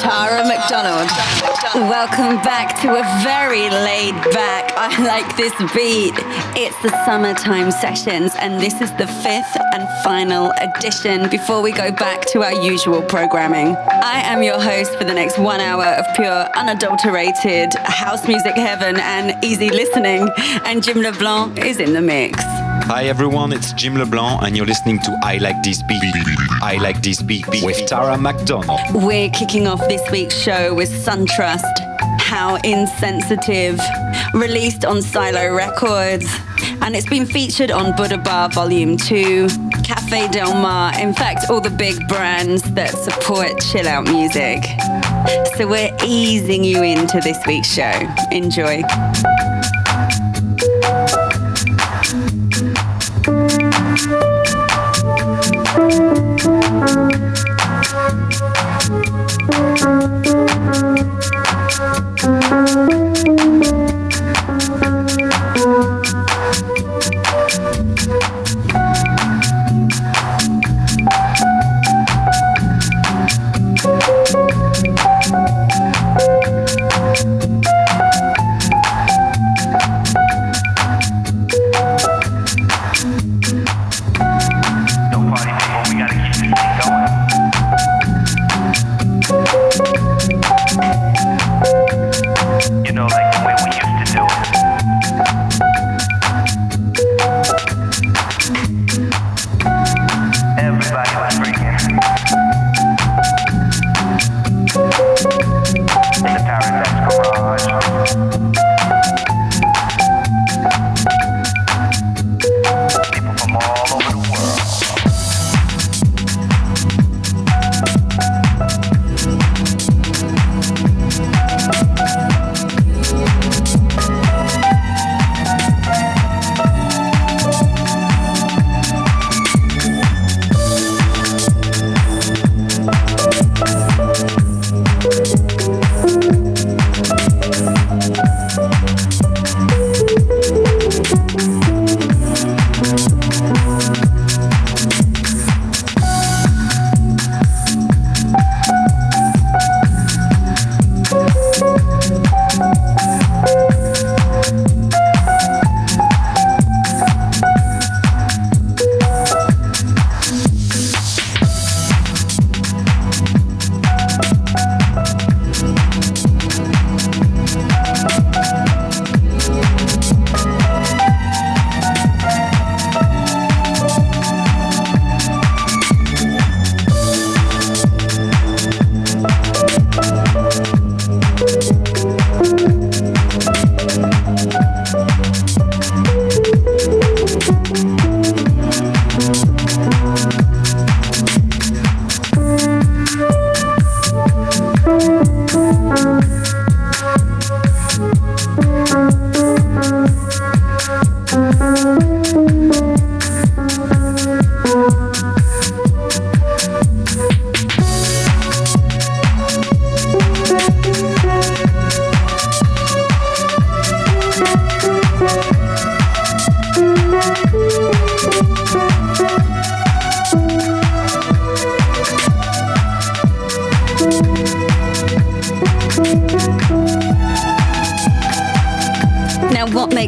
Tara McDonald. Welcome back to a very laid back I like this beat. It's the summertime sessions, and this is the fifth and final edition before we go back to our usual programming. I am your host for the next one hour of pure, unadulterated house music heaven and easy listening, and Jim LeBlanc is in the mix. Hi everyone, it's Jim LeBlanc and you're listening to I Like This Beat. I Like This Beat with Tara McDonald. We're kicking off this week's show with SunTrust, How Insensitive, released on Silo Records. And it's been featured on Buddha Bar Volume 2, Cafe Del Mar, in fact, all the big brands that support chill out music. So we're easing you into this week's show. Enjoy.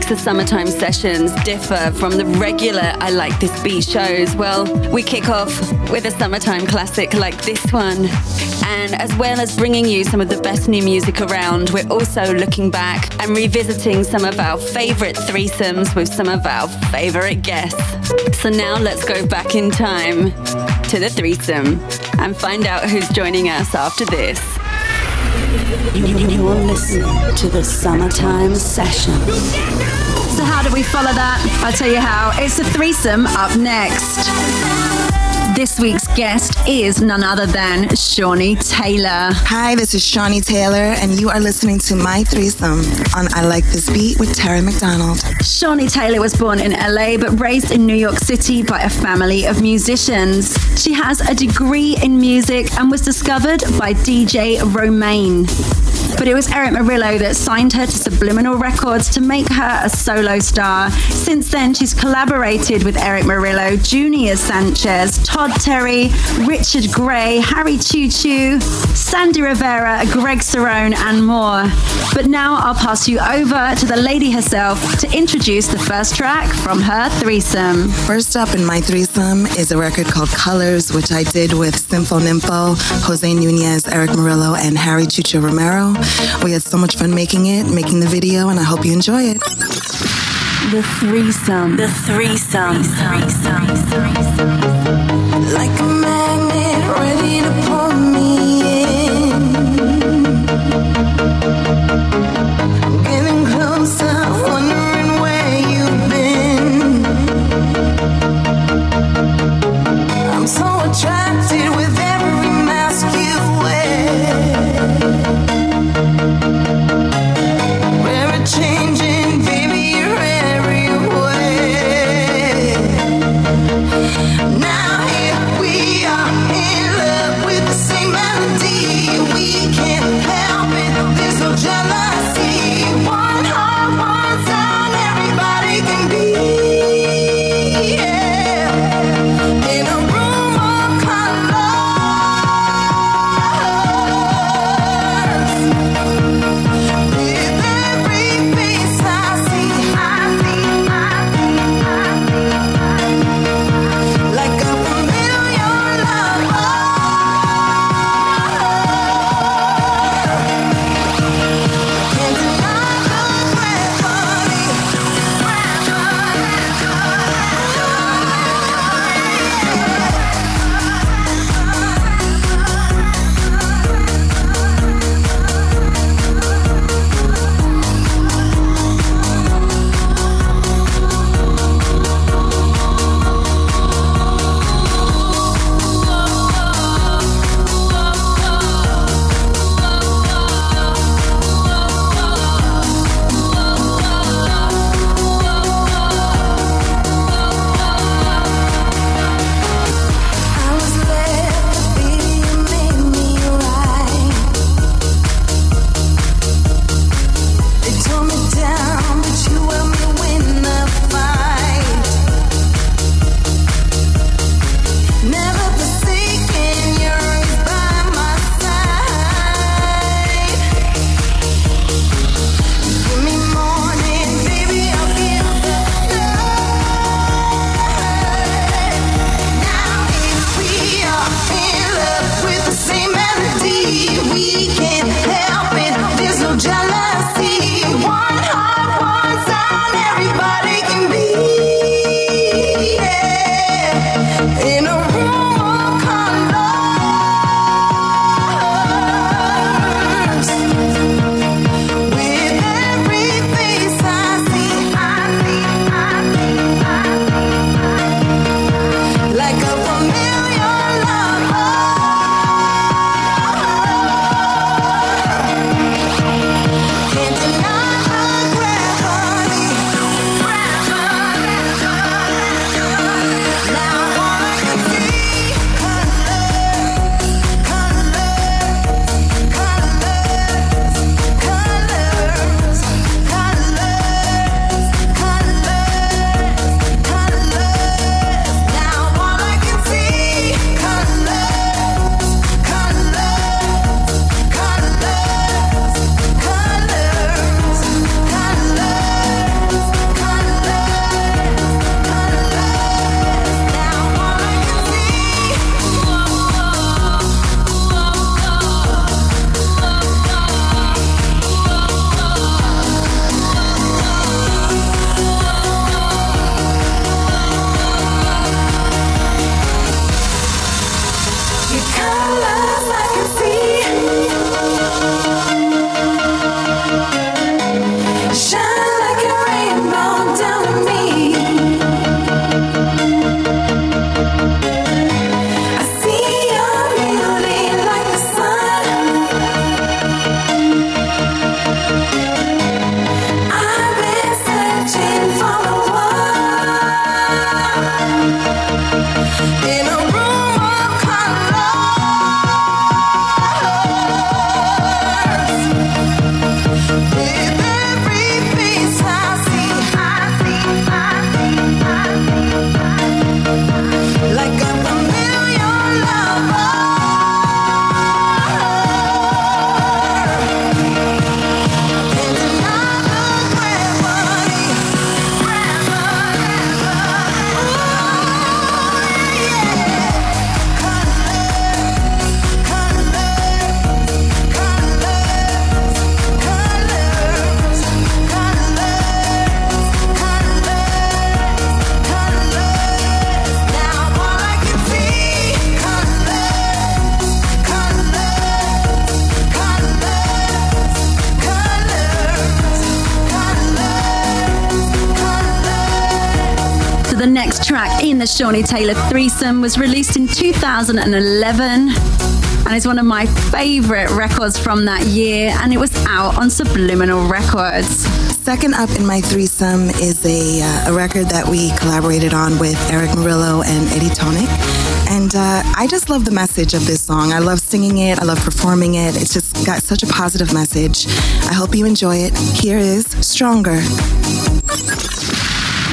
Summertime sessions differ from the regular I Like This Beat shows? Well, we kick off with a summertime classic like this one. And as well as bringing you some of the best new music around, we're also looking back and revisiting some of our favorite threesomes with some of our favorite guests. So now let's go back in time to the threesome and find out who's joining us after this. You're listening to the Summertime Session. So, how do we follow that? I'll tell you how. It's a threesome up next. This week's guest is none other than Shawnee Taylor. Hi, this is Shawnee Taylor, and you are listening to My Threesome on I Like This Beat with Tara McDonald. Shawnee Taylor was born in LA but raised in New York City by a family of musicians. She has a degree in music and was discovered by DJ Romaine. But it was Erick Morillo that signed her to Subliminal Records to make her a solo star. Since then, she's collaborated with Erick Morillo, Junior Sanchez, Todd Terry, Richard Grey, Harry Choo Choo, Sandy Rivera, Greg Cerrone, and more. But now I'll pass you over to the lady herself to introduce the first track from her threesome. First up in my threesome is a record called Colors, which I did with Sympho Nympho, Jose Nunez, Erick Morillo, and Harry Choo Choo Romero. We had so much fun making it, making the video, and I hope you enjoy it. The threesome. The threesome. threesome. threesome. Shawnee Taylor threesome was released in 2011 and is one of my favorite records from that year, and it was out on Subliminal Records. Second up in my threesome is a, uh, a record that we collaborated on with Erick Morillo and Eddie Thoneick. And uh, I just love the message of this song. I love singing it, I love performing it. It's just got such a positive message. I hope you enjoy it. Here is Stronger.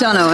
Tara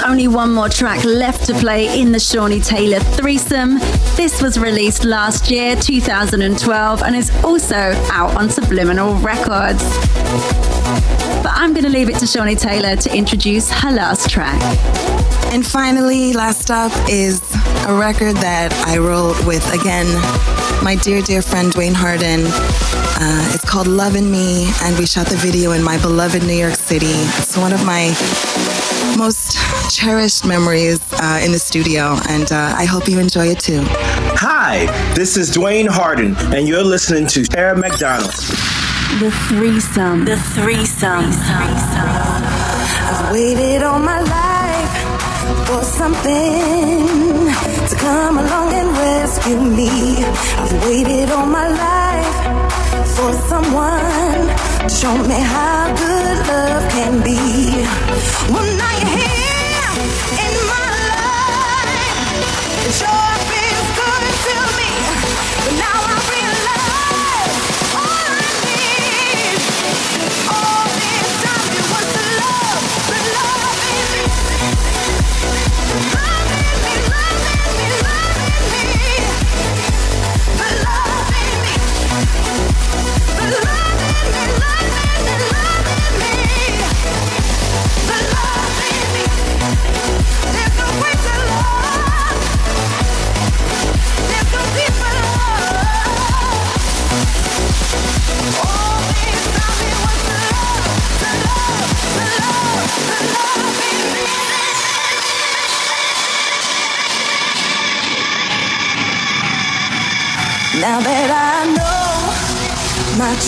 only one more track left to play in the Shawnee Taylor threesome. This was released last year, 2012, and is also out on Subliminal Records. But I'm going to leave it to Shawnee Taylor to introduce her last track. And finally, last up is a record that I wrote with, again, my dear, dear friend Dwayne Harden. Uh, it's called Lovin' Me, and we shot the video in my beloved New York City. It's one of my most cherished memories uh, in the studio, and uh, I hope you enjoy it too. Hi, this is Dwayne Harden, and you're listening to Tara McDonald. The threesome. The threesome. I've waited all my life for something to come along and rescue me. I've waited all my life for someone to show me how good love can be. Well, now you're here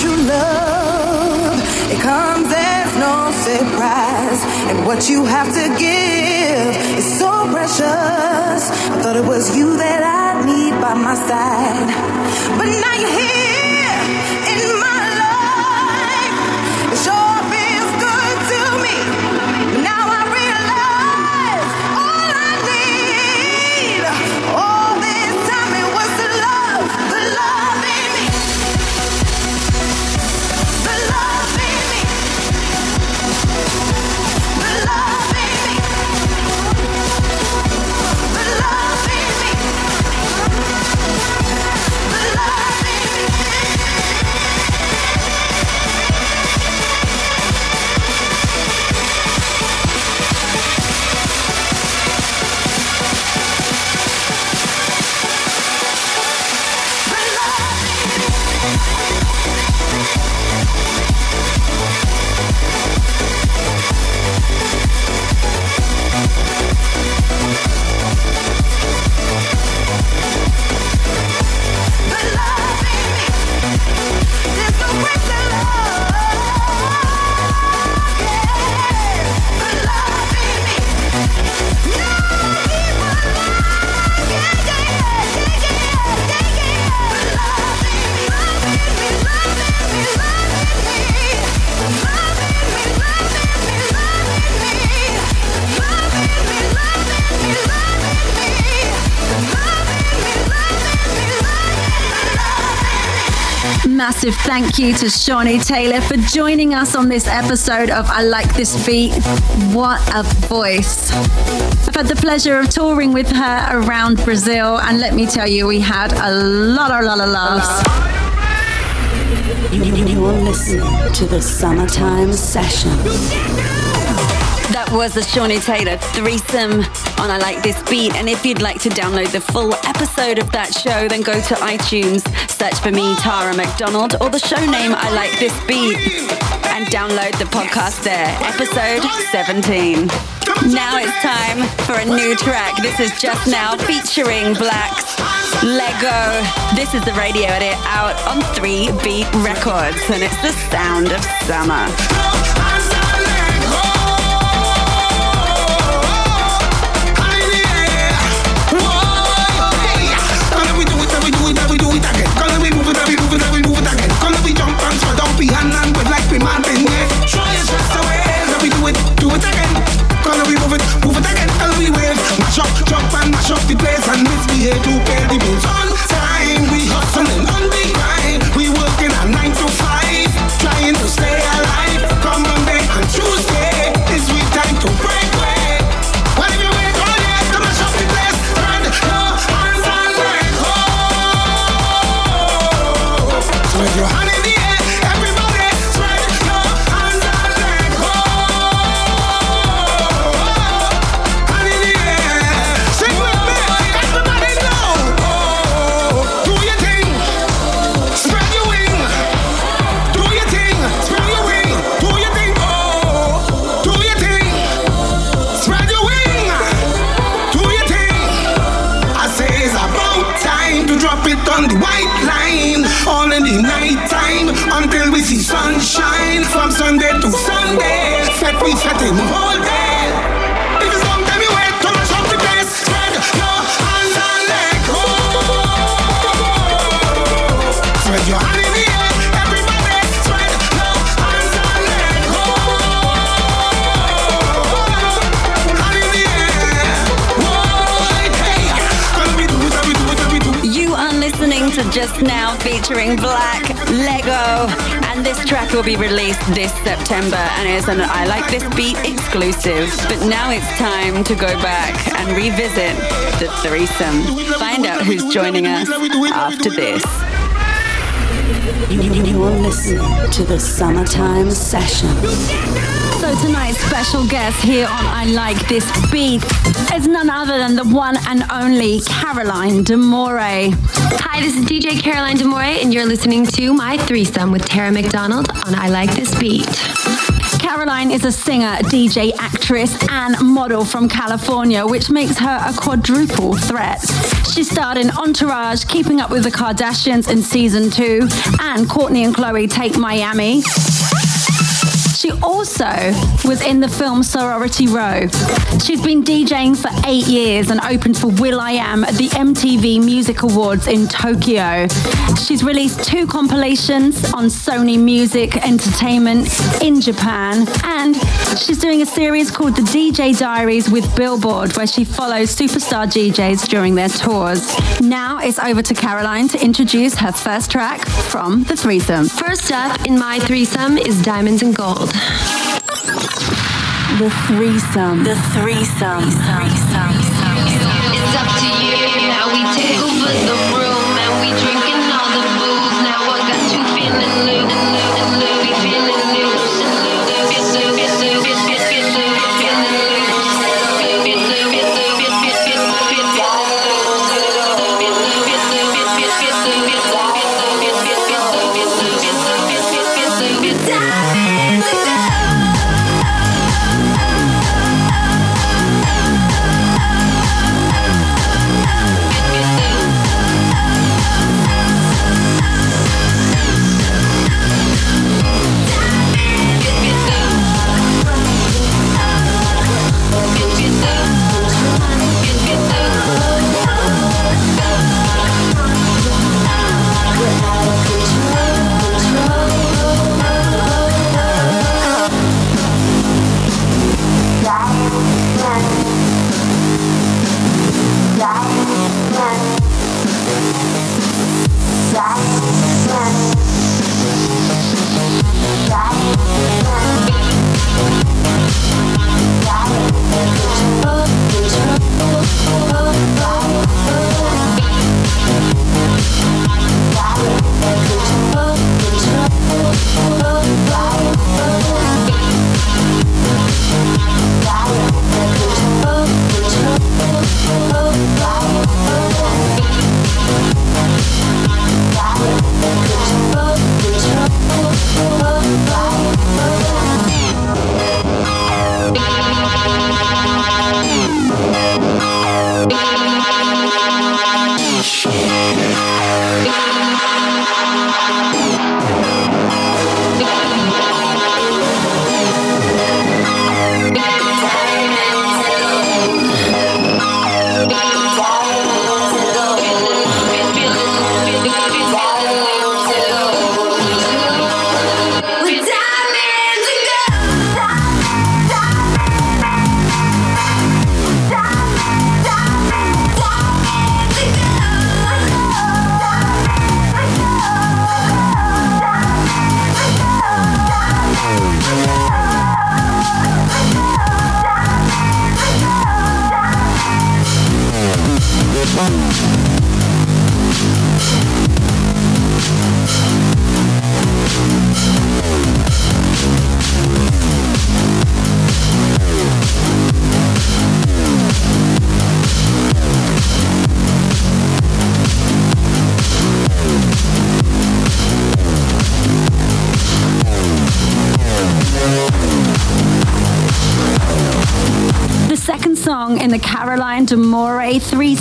true love, it comes as no surprise. And what you have to give is so precious. I thought it was you that I need by my side. But now you're here Massive thank you to Shawnee Taylor for joining us on this episode of I Like This Beat. What a voice. I've had the pleasure of touring with her around Brazil, and let me tell you, we had a lot, a lot of laughs. You're listening to the Summertime Session. That was the Shawnee Taylor threesome on I Like This Beat. And if you'd like to download the full episode of that show, then go to iTunes, search for me, Tara McDonald, or the show name I Like This Beat, and download the podcast there. Episode 17. Now it's time for a new track. This is Just Now featuring Blacks. Lego. This is the radio edit out on 3 Beat Records, and it's the sound of summer. Featuring Black Lego. And this track will be released this September and it's an I Like This Beat exclusive. But now it's time to go back and revisit the threesome. Find out who's joining us after this. You're listening to the Summertime Session. So tonight's special guest here on I Like This Beat is none other than the one and only Caroline D'Amore. Hi, this is DJ Caroline D'Amore, and you're listening to My Threesome with Tara McDonald on I Like This Beat. Caroline is a singer, DJ, actress, and model from California, which makes her a quadruple threat. She starred in Entourage, Keeping Up with the Kardashians in season two, and Kourtney and Khloé Take Miami. She also was in the film Sorority Row. She's been DJing for eight years and opened for will.i.am at the MTV Music Awards in Tokyo. She's released two compilations on Sony Music Entertainment in Japan, and she's doing a series called The DJ Diaries with Billboard, where she follows superstar DJs during their tours. Now it's over to Caroline to introduce her first track from The Threesome. First up in My Threesome is Diamonds and Gold. The threesome. The threesome. It's up to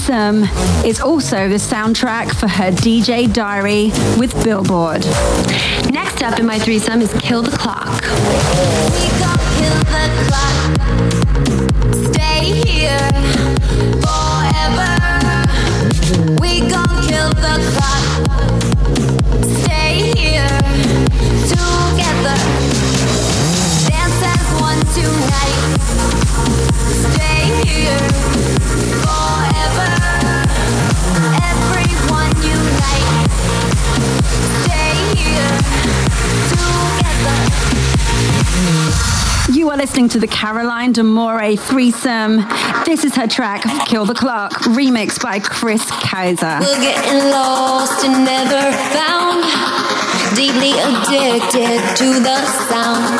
Is also the soundtrack for her DJ Diary with Billboard. Next up in My Threesome is Kill the Clock. Stay here forever. Listening to the Caroline D'Amore threesome. This is her track, Kill the Clock, remixed by Chris Kaiser. We're getting lost and never found. Deeply addicted to the sound.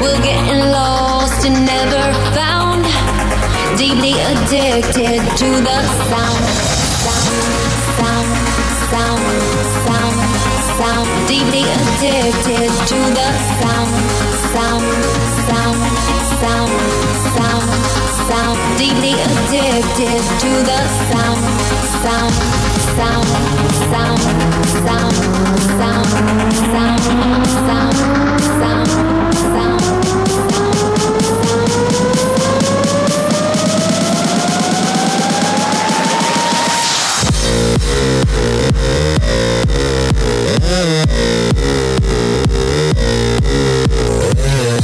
We're getting lost and never found. Deeply addicted to the sound. Sound, sound, sound, sound. Deeply addicted to the sound. Sound, Deeply addicted to the sound. Sound, sound, sound, sound, sound, sound, sound, sound, sound.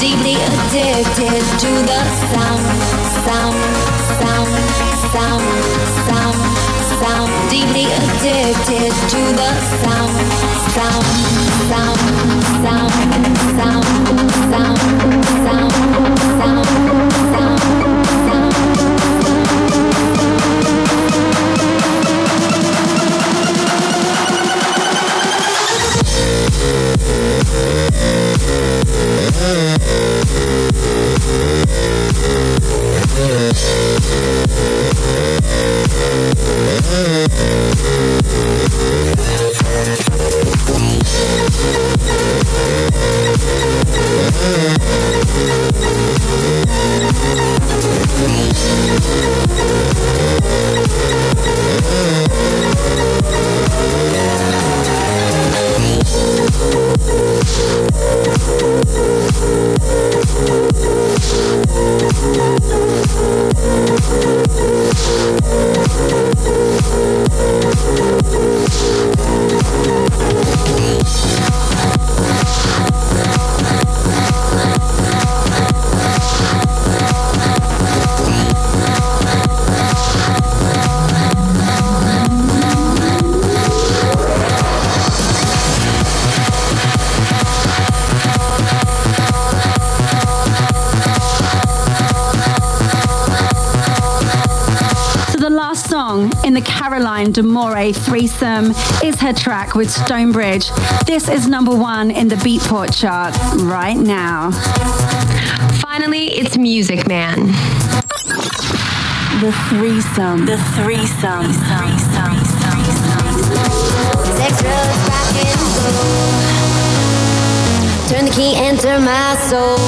Deeply addicted to the sound, sound, sound, sound, sound, sound. Deeply addicted to the sound, sound, sound, sound, sound, sound, sound, D'Amore is her track with Stonebridge. This is number one in the Beatport chart right now. Finally, it's Music Man. The threesome. The threesome. Sex, drugs, rock and roll. Turn the key, enter my soul.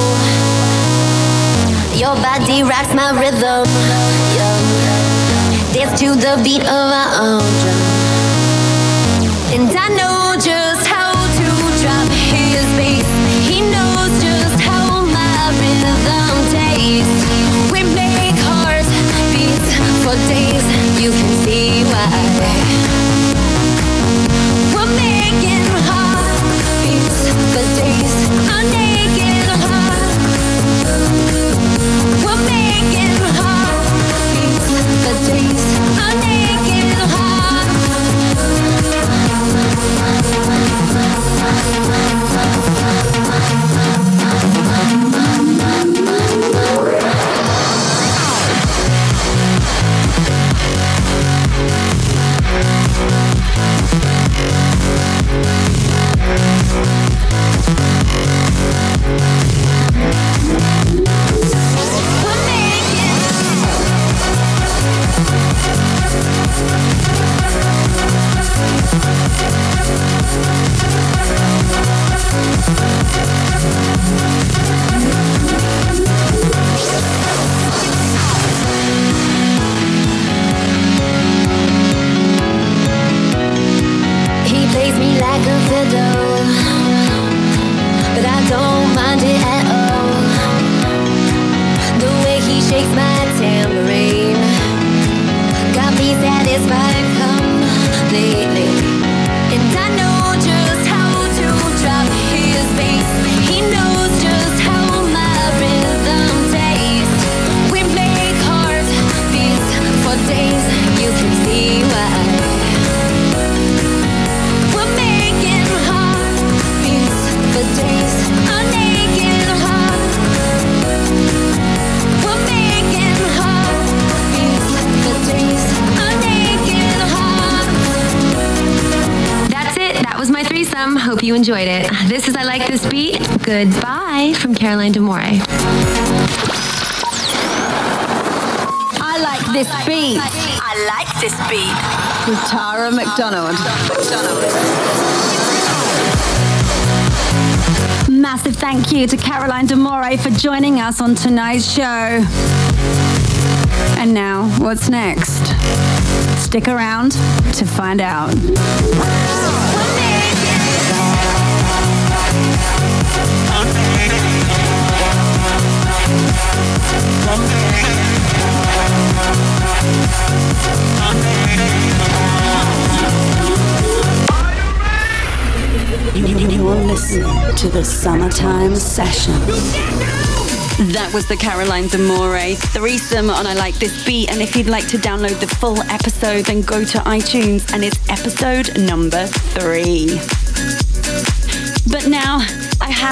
Your body rocks my rhythm. Dance to the beat of our own drum and I know awesome. Hope you enjoyed it. This is I Like This Beat. Goodbye from Caroline D'Amore. I like this beat. I like this beat. With Tara McDonald. Massive thank you to Caroline D'Amore for joining us on tonight's show. And now, what's next? Stick around to find out. to the summertime session. That was the Caroline Zamore threesome on I Like This Beat. And if you'd like to download the full episode, then go to iTunes and it's episode number three. But now,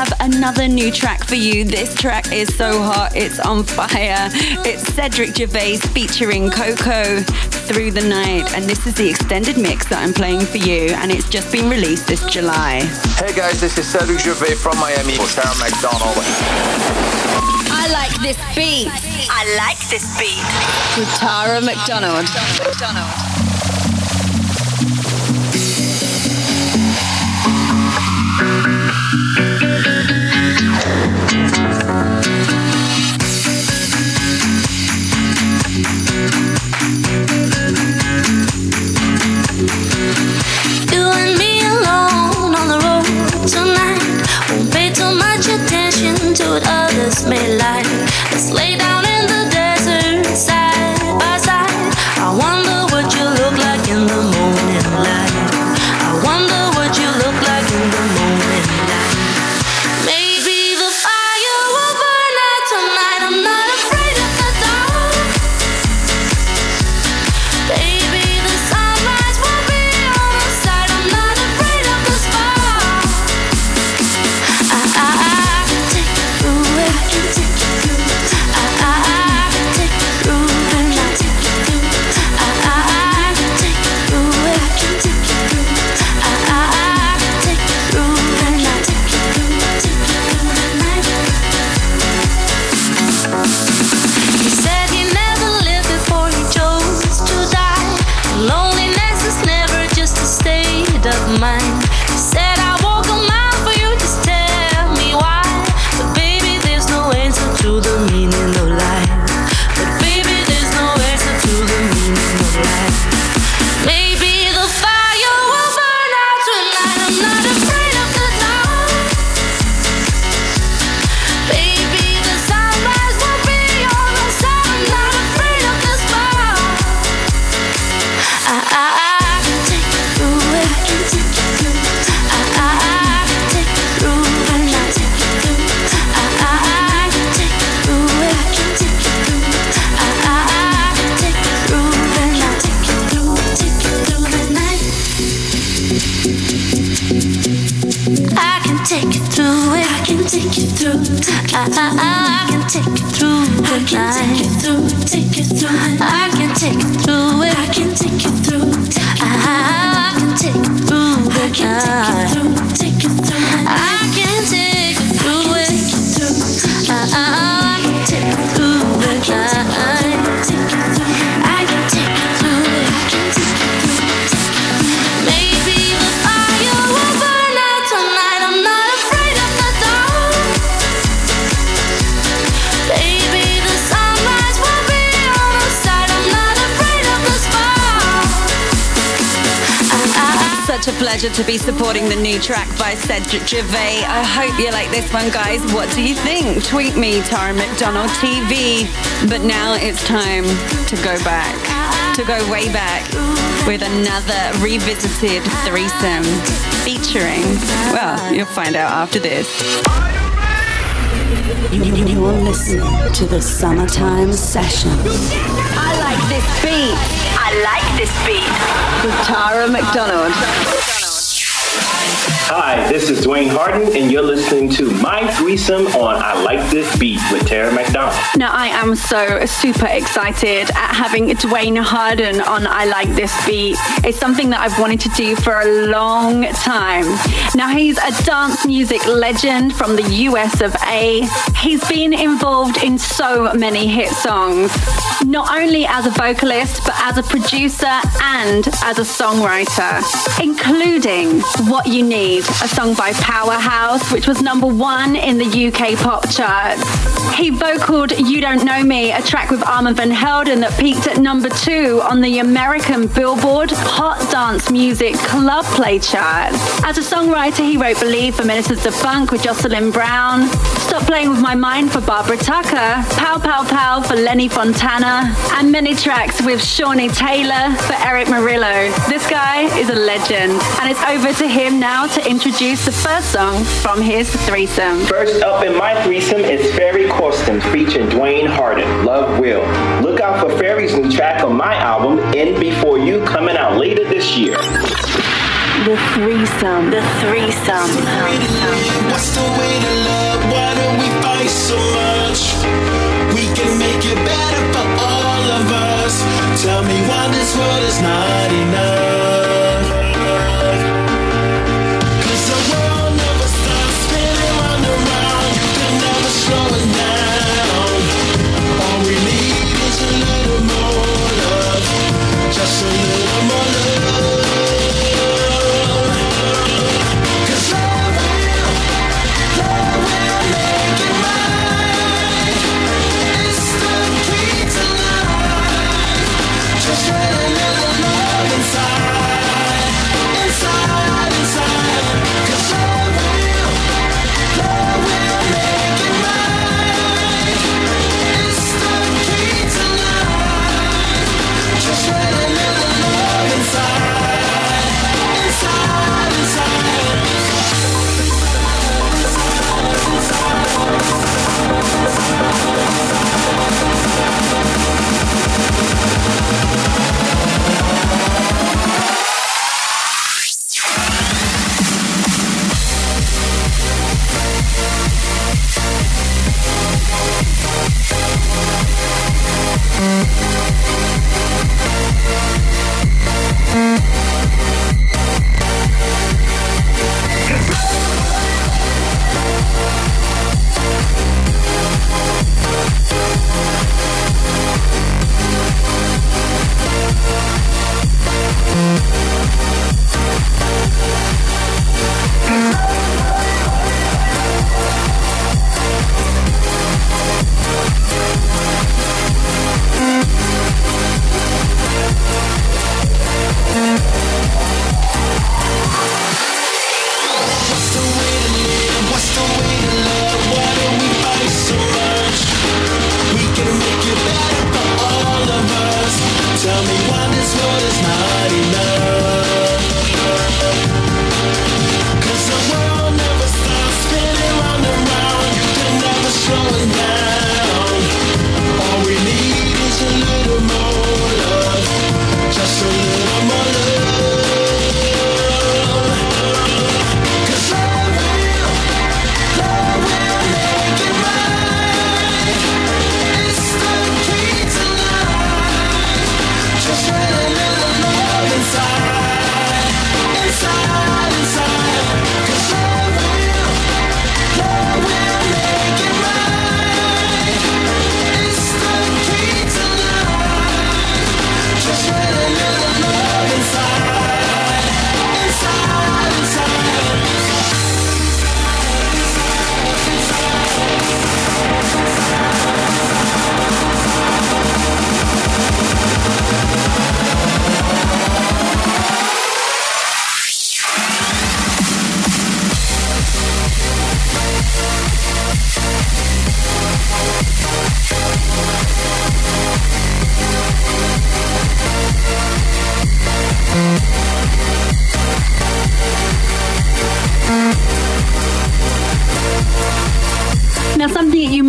have another new track for you. This track is so hot, it's on fire. It's Cedric Gervais featuring Coco Through the Night, and this is the extended mix that I'm playing for you, and it's just been released this July. Hey guys, this is Cedric Gervais from Miami for Sarah McDonald. I like this beat. I like this beat. With Tara McDonald. McDonald. kiss me like let's lay down pleasure to be supporting the new track by Cedric Gervais. I hope you like this one, guys. What do you think? Tweet me, Tara McDonald TV. But now it's time to go back, to go way back with another revisited threesome featuring, well, you'll find out after this. You're listening to the Summertime Session. I like this beat. I like this beat. With Tara McDonald. Hi, this is Duane Harden, and you're listening to My Threesome on I Like This Beat with Tara McDonald. Now, I am so super excited at having Duane Harden on I Like This Beat. It's something that I've wanted to do for a long time. Now, he's a dance music legend from the US of A. He's been involved in so many hit songs, not only as a vocalist, but as a producer and as a songwriter, including What You Need, a song by Powerhouse, which was number one in the UK pop charts. He vocaled You Don't Know Me, a track with Armand Van Helden that peaked at number two on the American Billboard Hot Dance Music Club Play chart. As a songwriter, he wrote Believe for Ministers of Funk with Jocelyn Brown, Stop Playing With My Mind for Barbara Tucker, Pow Pow Pow for Lenny Fontana, and many tracks with Shawnee Taylor for Erick Morillo. This guy is a legend, and it's over to him now to introduce the first song from his threesome. First up in my threesome is Ferry Corsten featuring Duane Harden, Love Will. Look out for Ferry's new track on my album, In Before You, coming out later this year. The threesome. The threesome. What's the way to love? Why do we fight so much? We can make it better for all of us. Tell me why this world is not enough.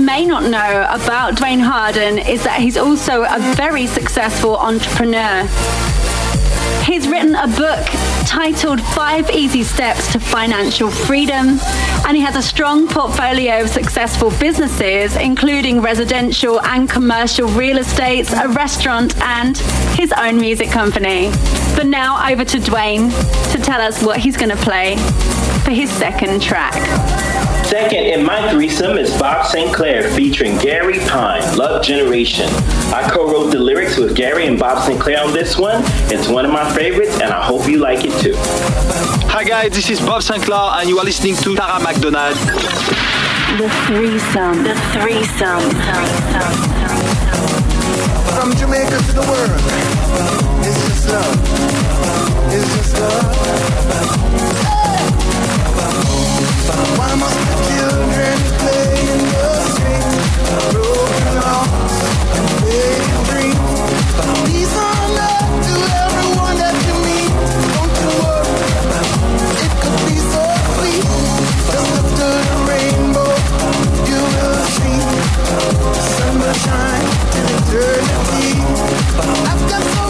May not know about Duane Harden is that he's also a very successful entrepreneur. He's written a book titled Five Easy Steps to Financial Freedom, and he has a strong portfolio of successful businesses, including residential and commercial real estate, a restaurant, and his own music company. But now over to Duane to tell us what he's going to play for his second track. Second in my threesome is Bob Sinclar featuring Gary Pine, Love Generation. I co-wrote the lyrics with Gary and Bob Sinclar on this one. It's one of my favorites and I hope you like it too. Hi guys, this is Bob Sinclar and you are listening to Tara McDonald. The threesome. The threesome. From Jamaica to the world, it's just love. It's just love. Why must the children play in the and dreams. To everyone that you meet. Don't you worry, it could be so sweet. Just the rainbow, you will see. Summertime and eternity. I've got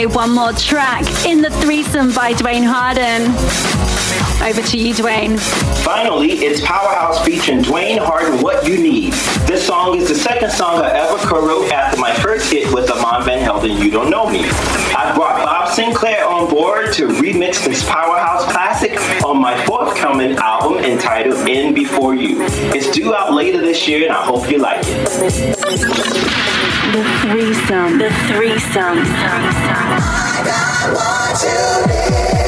play one more track in the threesome by Duane Harden. Over to you, Duane. Finally, it's Powerhouse featuring Duane Harden, What You Need. This song is the second song I ever co-wrote after my first hit with Armand Van Helden, You Don't Know Me. I brought Bob Sinclar on board to remix this Powerhouse classic on my forthcoming album entitled In Before You. It's due out later this year and I hope you like it. The threesome. The threesome. I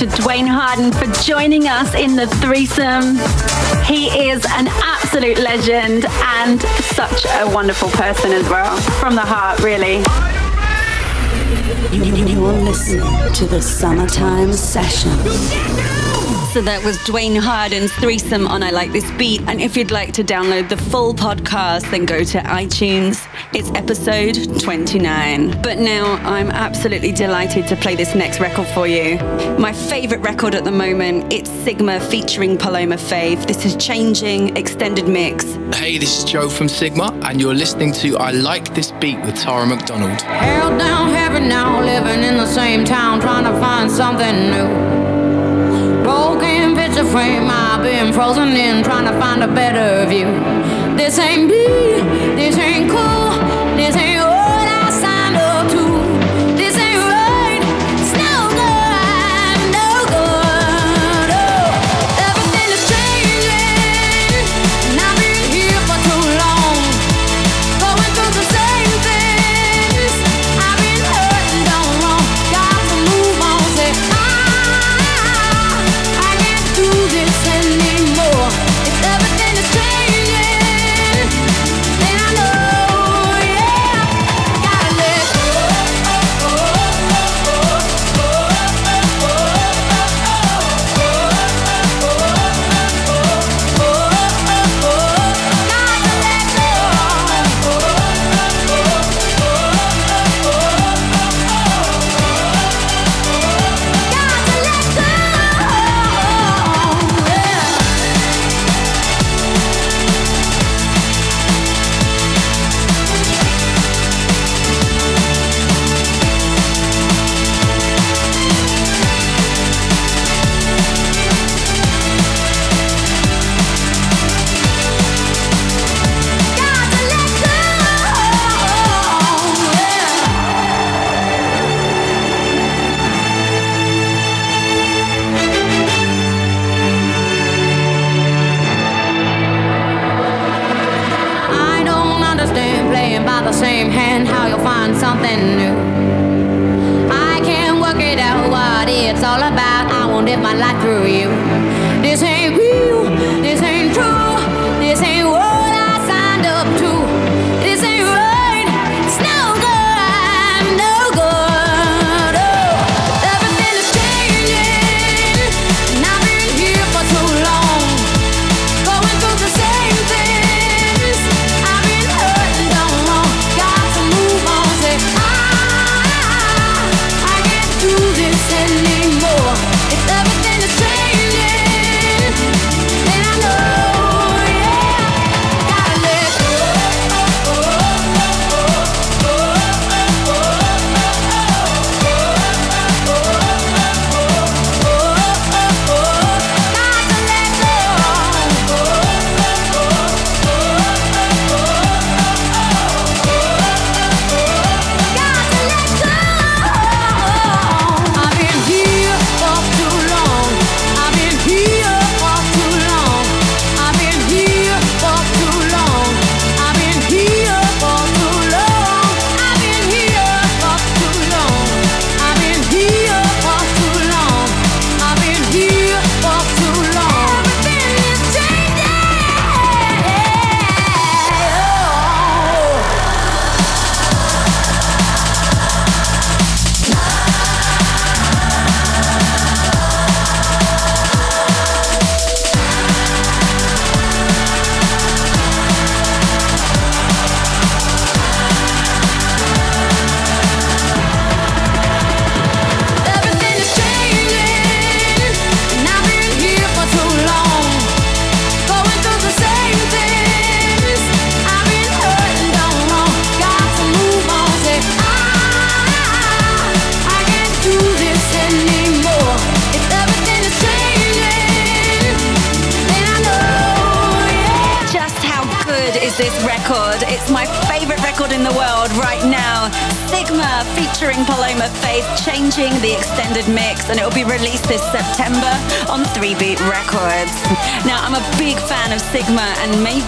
you to Duane Harden for joining us in the threesome. He is an absolute legend and such a wonderful person as well. From the heart, really. You're listening to the Summertime Session. So that was Duane Harden's threesome on I Like This Beat. And if you'd like to download the full podcast, then go to iTunes. It's episode 29. But now I'm absolutely delighted to play this next record for you. My favorite record at the moment, it's Sigma featuring Paloma Faith. This is Changing Extended Mix. Hey, this is Joe from Sigma, and you're listening to I Like This Beat with Tara McDonald. Held down heaven now, living in the same town, trying to find something new. Broken picture frame, I've been frozen in, trying to find a better view. This ain't me, this ain't cool, this ain't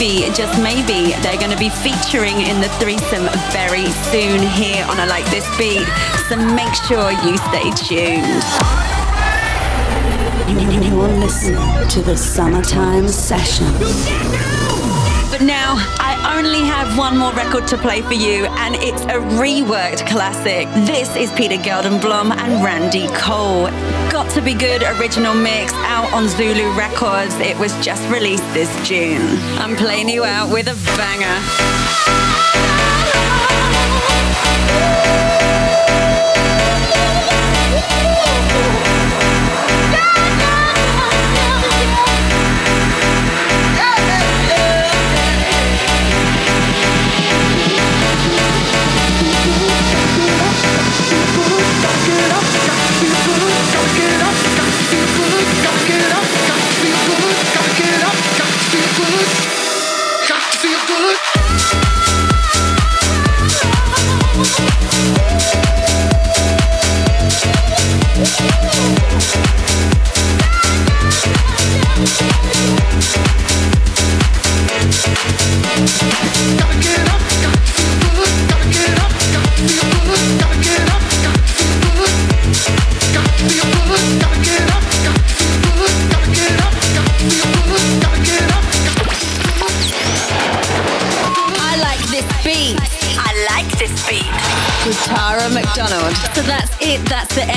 maybe, just maybe, they're going to be featuring in the threesome very soon here on a Like This Beat. So make sure you stay tuned. You're listening to the Summertime Session. But now I only have one more record to play for you, and it's a reworked classic. This is Peter Gelderblom and Randy Cole. To be good original mix out on Zulu Records. It was just released this June. I'm playing you out with a banger.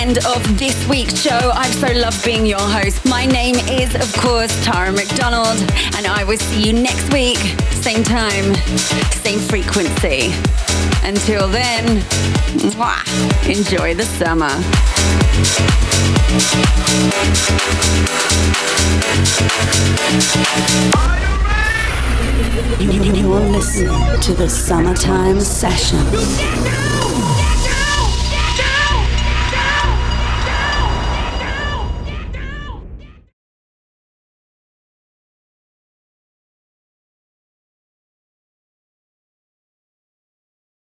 End of this week's show. I've so loved being your host. My name is, of course, Tara McDonald, and I will see you next week. Same time, same frequency. Until then, mwah, enjoy the summer. You're listening to the Summertime Session.